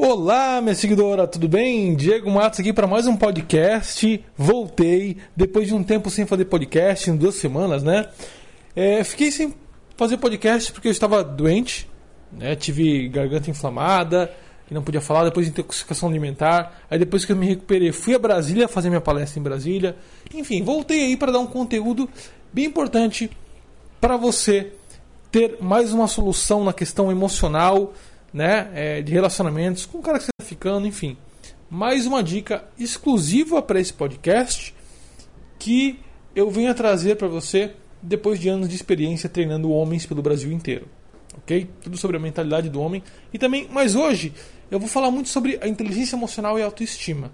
Olá, minha seguidora, tudo bem? Diego Matos aqui para mais um podcast. Voltei depois de um tempo sem fazer podcast, em duas semanas, né? É, fiquei sem fazer podcast porque eu estava doente, né? Tive garganta inflamada e não podia falar depois de intoxicação alimentar. Aí depois que eu me recuperei, fui a Brasília fazer minha palestra em Brasília. Enfim, voltei aí para dar um conteúdo bem importante para você ter mais uma solução na questão emocional, né, é, de relacionamentos com o cara que você está ficando, enfim. Mais uma dica exclusiva para esse podcast que eu venho a trazer para você depois de anos de experiência treinando homens pelo Brasil inteiro. Ok? Tudo sobre a mentalidade do homem. E também, mas hoje eu vou falar muito sobre a inteligência emocional e autoestima.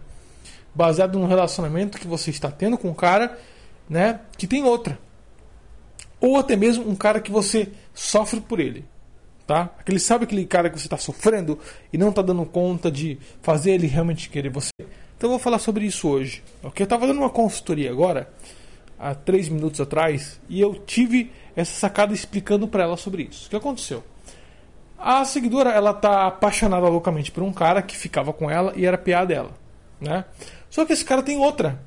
Baseado no relacionamento que você está tendo com um cara né, que tem outra. Ou até mesmo um cara que você sofre por ele. Tá? Aquele, sabe aquele cara que você está sofrendo e não está dando conta de fazer ele realmente querer você? Então eu vou falar sobre isso hoje. Okay? Eu estava dando uma consultoria agora, há três minutos atrás, e eu tive essa sacada explicando para ela sobre isso. O que aconteceu? A seguidora ela tá apaixonada loucamente por um cara que ficava com ela e era piada dela, né? Só que esse cara tem outra.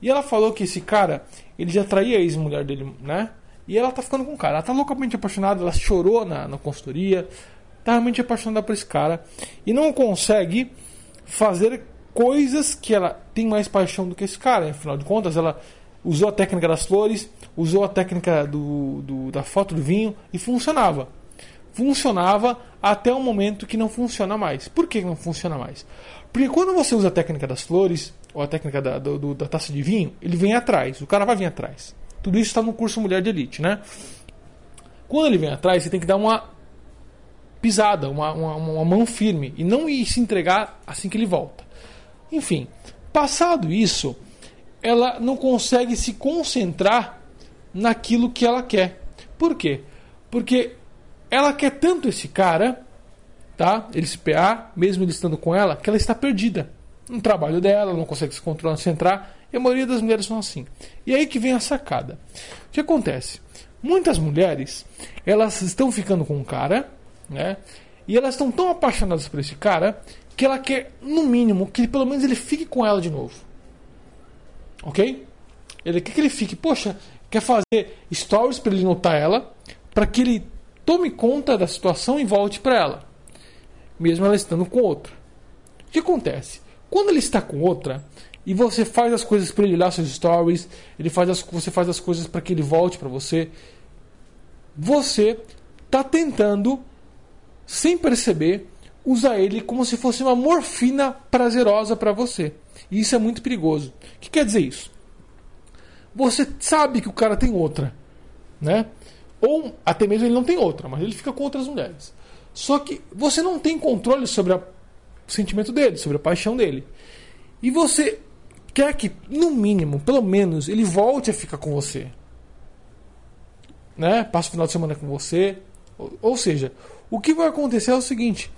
E ela falou que esse cara, ele já traía a ex-mulher dele, né? E ela tá ficando com o cara. Ela tá loucamente apaixonada, ela chorou na, na consultoria. Tá realmente apaixonada por esse cara. E não consegue fazer coisas que ela tem mais paixão do que esse cara. Afinal de contas, ela usou a técnica das flores, usou a técnica do, do, da foto do vinho e funcionava. Funcionava até o momento que não funciona mais. Por que não funciona mais? Porque quando você usa a técnica das flores, ou a técnica da, do, da taça de vinho, ele vem atrás, o cara vai vir atrás. Tudo isso está no curso Mulher de Elite, né? Quando ele vem atrás, você tem que dar uma pisada, uma, uma, uma mão firme e não ir se entregar assim que ele volta. Enfim, passado isso, ela não consegue se concentrar naquilo que ela quer. Por quê? Porque ela quer tanto esse cara, tá? Ele se PA, mesmo ele estando com ela, que ela está perdida no trabalho dela, não consegue se controlar, se centrar. E a maioria das mulheres são assim. E aí que vem a sacada. O que acontece? Muitas mulheres, elas estão ficando com um cara, né? E elas estão tão apaixonadas por esse cara que ela quer, no mínimo, que pelo menos ele fique com ela de novo. Ok? Ele quer que ele fique, poxa, quer fazer stories para ele notar ela, para que ele tome conta da situação e volte para ela, mesmo ela estando com outra. O que acontece? Quando ele está com outra, e você faz as coisas para ele olhar seus stories, ele faz as, você faz as coisas para que ele volte para você. Você está tentando, sem perceber, usar ele como se fosse uma morfina prazerosa para você. E isso é muito perigoso. O que quer dizer isso? Você sabe que o cara tem outra, né? Ou até mesmo ele não tem outra, mas ele fica com outras mulheres. Só que você não tem controle sobre o sentimento dele, sobre a paixão dele. E você quer que, no mínimo, pelo menos, ele volte a ficar com você. Né? Passa o final de semana com você. Ou, ou seja, o que vai acontecer é o seguinte: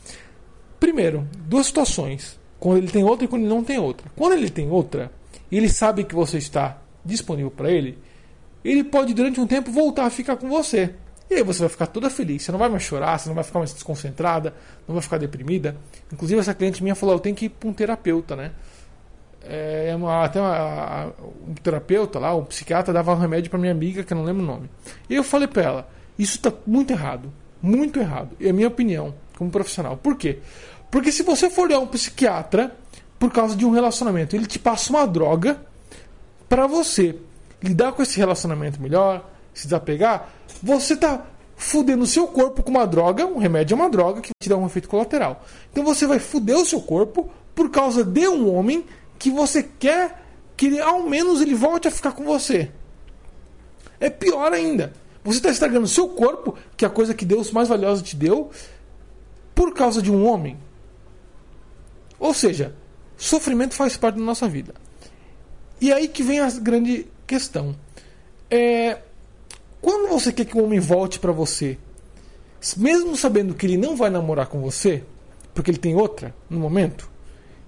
primeiro, duas situações. Quando ele tem outra e quando ele não tem outra. Quando ele tem outra, e ele sabe que você está disponível para ele, ele pode durante um tempo voltar a ficar com você. E aí você vai ficar toda feliz. Você não vai mais chorar, você não vai ficar mais desconcentrada, não vai ficar deprimida. Inclusive, essa cliente minha falou: eu tenho que ir para um terapeuta, né? É, é até uma, um terapeuta lá, um psiquiatra, dava um remédio para minha amiga, que eu não lembro o nome. E eu falei para ela: Isso está muito errado. Muito errado. É a minha opinião, como profissional. Por quê? Porque se você for olhar um psiquiatra por causa de um relacionamento, ele te passa uma droga para você lidar com esse relacionamento melhor, se desapegar, você tá fudendo o seu corpo com uma droga, um remédio é uma droga que te dá um efeito colateral. Então você vai fuder o seu corpo por causa de um homem que você quer que ele, ao menos ele volte a ficar com você. É pior ainda. Você está estragando seu corpo, que é a coisa que Deus mais valiosa te deu, por causa de um homem. Ou seja, sofrimento faz parte da nossa vida. E aí que vem a grande questão. É, quando você quer que o homem volte para você, mesmo sabendo que ele não vai namorar com você, porque ele tem outra no momento,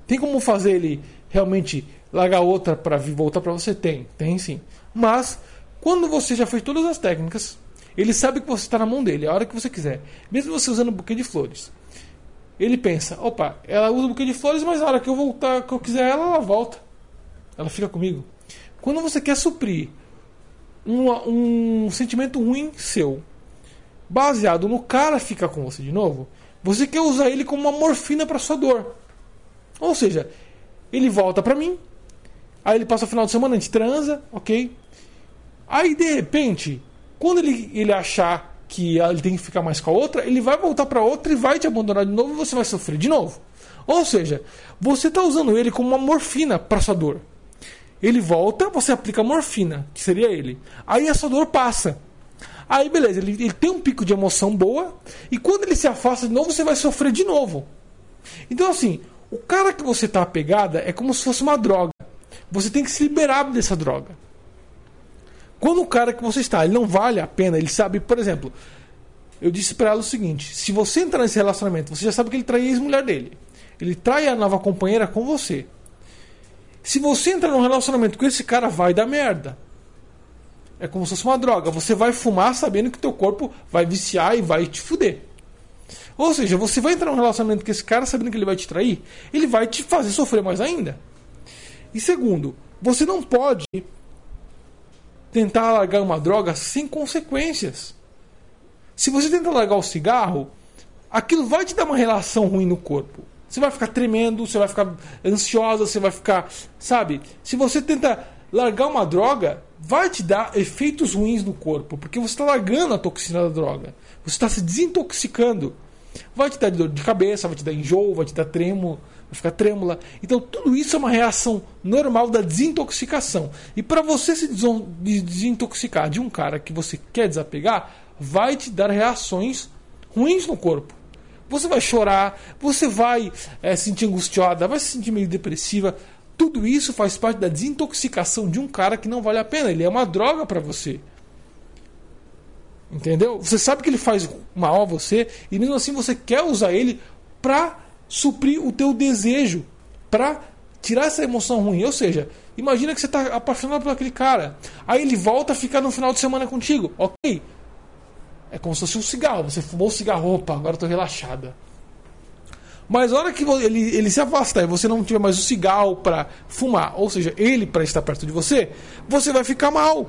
tem como fazer ele realmente largar outra para voltar para você? Tem, tem sim. Mas, quando você já fez todas as técnicas, ele sabe que você está na mão dele, a hora que você quiser. Mesmo você usando um buquê de flores. ele pensa: opa, ela usa um buquê de flores, mas na hora que eu voltar, que eu quiser ela, ela volta. Ela fica comigo. Quando você quer suprir um, um sentimento ruim seu, baseado no cara ficar com você de novo, você quer usar ele como uma morfina para sua dor. Ou seja, ele volta para mim, aí ele passa o final de semana, a gente transa, ok? Aí de repente, quando ele, ele achar que ele tem que ficar mais com a outra, ele vai voltar para outra e vai te abandonar de novo e você vai sofrer de novo. Ou seja, você está usando ele como uma morfina para sua dor. Ele volta, você aplica morfina, que seria ele. Aí a sua dor passa. Aí beleza, ele, ele tem um pico de emoção boa e quando ele se afasta de novo, você vai sofrer de novo. Então assim, o cara que você está apegada é como se fosse uma droga. Você tem que se liberar dessa droga. Quando o cara que você está, ele não vale a pena, ele sabe, por exemplo, eu disse para ela o seguinte: se você entrar nesse relacionamento, você já sabe que ele trai a ex-mulher dele. Ele trai a nova companheira com você. Se você entrar num relacionamento com esse cara, vai dar merda. É como se fosse uma droga. Você vai fumar sabendo que teu corpo vai viciar e vai te fuder. Ou seja, você vai entrar num relacionamento com esse cara sabendo que ele vai te trair, ele vai te fazer sofrer mais ainda. E segundo, você não pode tentar largar uma droga sem consequências. Se você tenta largar o cigarro, aquilo vai te dar uma relação ruim no corpo. Você vai ficar tremendo, você vai ficar ansiosa, você vai ficar. Sabe? Se você tenta largar uma droga, vai te dar efeitos ruins no corpo, porque você está largando a toxina da droga. Você está se desintoxicando. Vai te dar dor de cabeça, vai te dar enjoo, vai te dar tremo, vai ficar trêmula. Então tudo isso é uma reação normal da desintoxicação. E para você se desintoxicar de um cara que você quer desapegar, vai te dar reações ruins no corpo. Você vai chorar, você vai é, se sentir angustiada, vai se sentir meio depressiva. Tudo isso faz parte da desintoxicação de um cara que não vale a pena. Ele é uma droga para você. Entendeu? Você sabe que ele faz mal a você e mesmo assim você quer usar ele para suprir o teu desejo, para tirar essa emoção ruim. Ou seja, imagina que você está apaixonado por aquele cara, aí ele volta a ficar no final de semana contigo, ok? É como se fosse um cigarro. Você fumou o cigarro, opa, agora estou relaxada. Mas a hora que ele, ele se afastar e você não tiver mais o cigarro para fumar, ou seja, ele para estar perto de você, você vai ficar mal.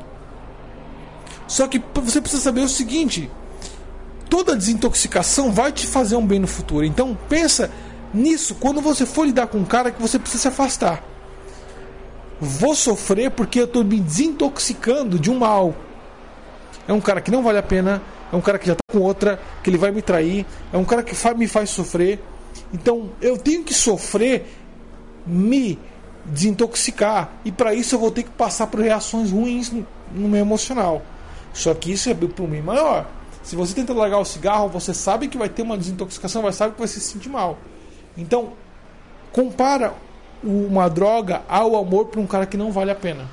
Só que você precisa saber o seguinte: toda desintoxicação vai te fazer um bem no futuro. Então pensa nisso quando você for lidar com um cara que você precisa se afastar. Vou sofrer porque eu estou me desintoxicando de um mal. É um cara que não vale a pena, é um cara que já está com outra, que ele vai me trair, é um cara que me faz sofrer. Então eu tenho que sofrer, me desintoxicar, e para isso eu vou ter que passar por reações ruins no, meu emocional. Só que isso é para mim maior. Se você tenta largar o cigarro, você sabe que vai ter uma desintoxicação, vai sabe que vai se sentir mal. Então, compara uma droga ao amor para um cara que não vale a pena.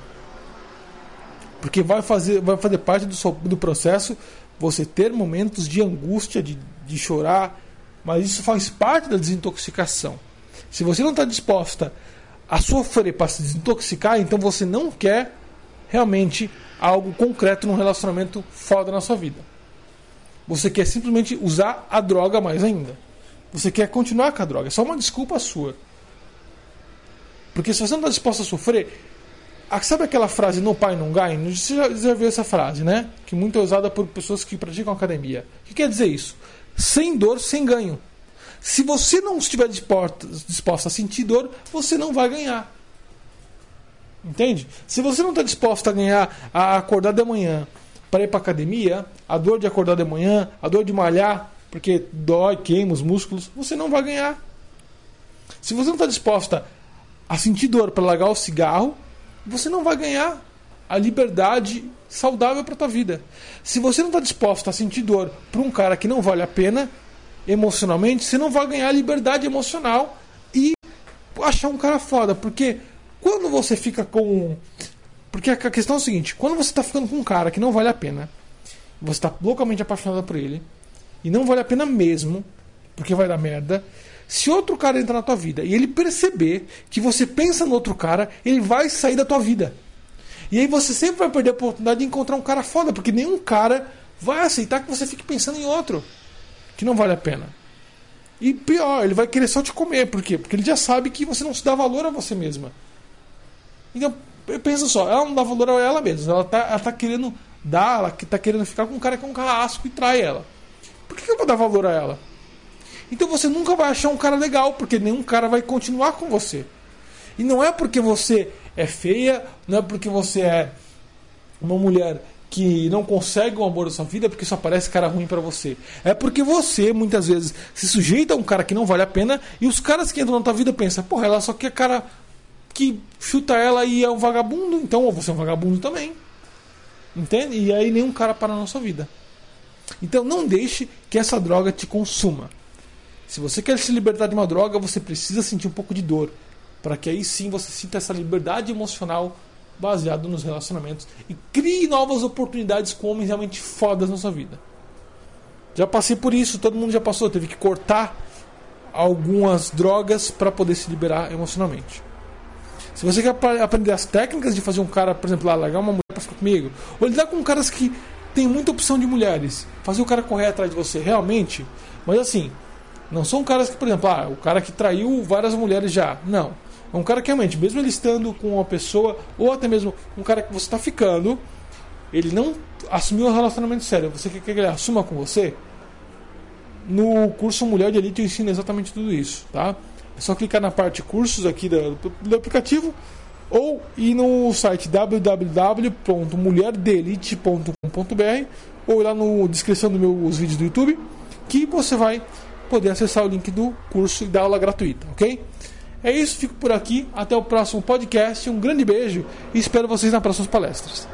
Porque vai fazer, vai fazer parte do, do processo você ter momentos de angústia, de, de chorar, mas isso faz parte da desintoxicação. Se você não está disposta a sofrer para se desintoxicar, então você não quer realmente algo concreto num relacionamento foda na sua vida. Você quer simplesmente usar a droga mais ainda. Você quer continuar com a droga. É só uma desculpa sua. Porque se você não está disposto a sofrer. Sabe aquela frase no pai não ganha? Você já, já viu essa frase, né? Que muito é usada por pessoas que praticam academia. O que quer dizer isso? Sem dor, sem ganho. Se você não estiver disposto a sentir dor, você não vai ganhar. Entende? Se você não está disposto a ganhar, a acordar de manhã para ir para academia, a dor de acordar de manhã, a dor de malhar, porque dói, queima os músculos, você não vai ganhar. Se você não está disposta a sentir dor para largar o cigarro, você não vai ganhar a liberdade saudável para tua vida. Se você não está disposto a sentir dor para um cara que não vale a pena emocionalmente, você não vai ganhar a liberdade emocional e achar um cara foda, porque quando você fica com. Porque a questão é o seguinte: quando você está ficando com um cara que não vale a pena, você está loucamente apaixonado por ele, e não vale a pena mesmo, porque vai dar merda. Se outro cara entrar na tua vida e ele perceber que você pensa no outro cara, ele vai sair da tua vida. E aí você sempre vai perder a oportunidade de encontrar um cara foda, porque nenhum cara vai aceitar que você fique pensando em outro que não vale a pena. E pior, ele vai querer só te comer. Por quê? Porque ele já sabe que você não se dá valor a você mesma. Então, pensa só, ela não dá valor a ela mesma. Ela tá, ela tá querendo dar, ela tá querendo ficar com um cara que é um carrasco e trai ela. Por que eu vou dar valor a ela? Então você nunca vai achar um cara legal, porque nenhum cara vai continuar com você. E não é porque você é feia, não é porque você é uma mulher que não consegue o amor da sua vida porque só parece cara ruim para você. É porque você, muitas vezes, se sujeita a um cara que não vale a pena e os caras que entram na tua vida pensam, porra, ela só quer cara que chuta ela e é um vagabundo, então você é um vagabundo também. Entende? E aí nenhum cara para na sua vida. Então não deixe que essa droga te consuma. Se você quer se libertar de uma droga, você precisa sentir um pouco de dor. Para que aí sim você sinta essa liberdade emocional baseado nos relacionamentos e crie novas oportunidades com homens realmente fodas na sua vida. Já passei por isso, todo mundo já passou, teve que cortar algumas drogas para poder se liberar emocionalmente. Se você quer aprender as técnicas de fazer um cara, por exemplo, largar uma mulher para ficar comigo, ou lidar com caras que tem muita opção de mulheres, fazer o cara correr atrás de você realmente, mas assim, não são caras que, por exemplo, ah, o cara que traiu várias mulheres já. Não. É um cara que realmente, mesmo ele estando com uma pessoa, ou até mesmo um cara que você está ficando, ele não assumiu um relacionamento sério. Você quer que ele assuma com você? No curso Mulher de Elite eu ensino exatamente tudo isso, tá? É só clicar na parte cursos aqui do, do aplicativo ou ir no site www.mulherdelite.com.br ou lá na descrição dos meus vídeos do YouTube que você vai poder acessar o link do curso e da aula gratuita, ok? É isso, fico por aqui. Até o próximo podcast. Um grande beijo e espero vocês nas próximas palestras.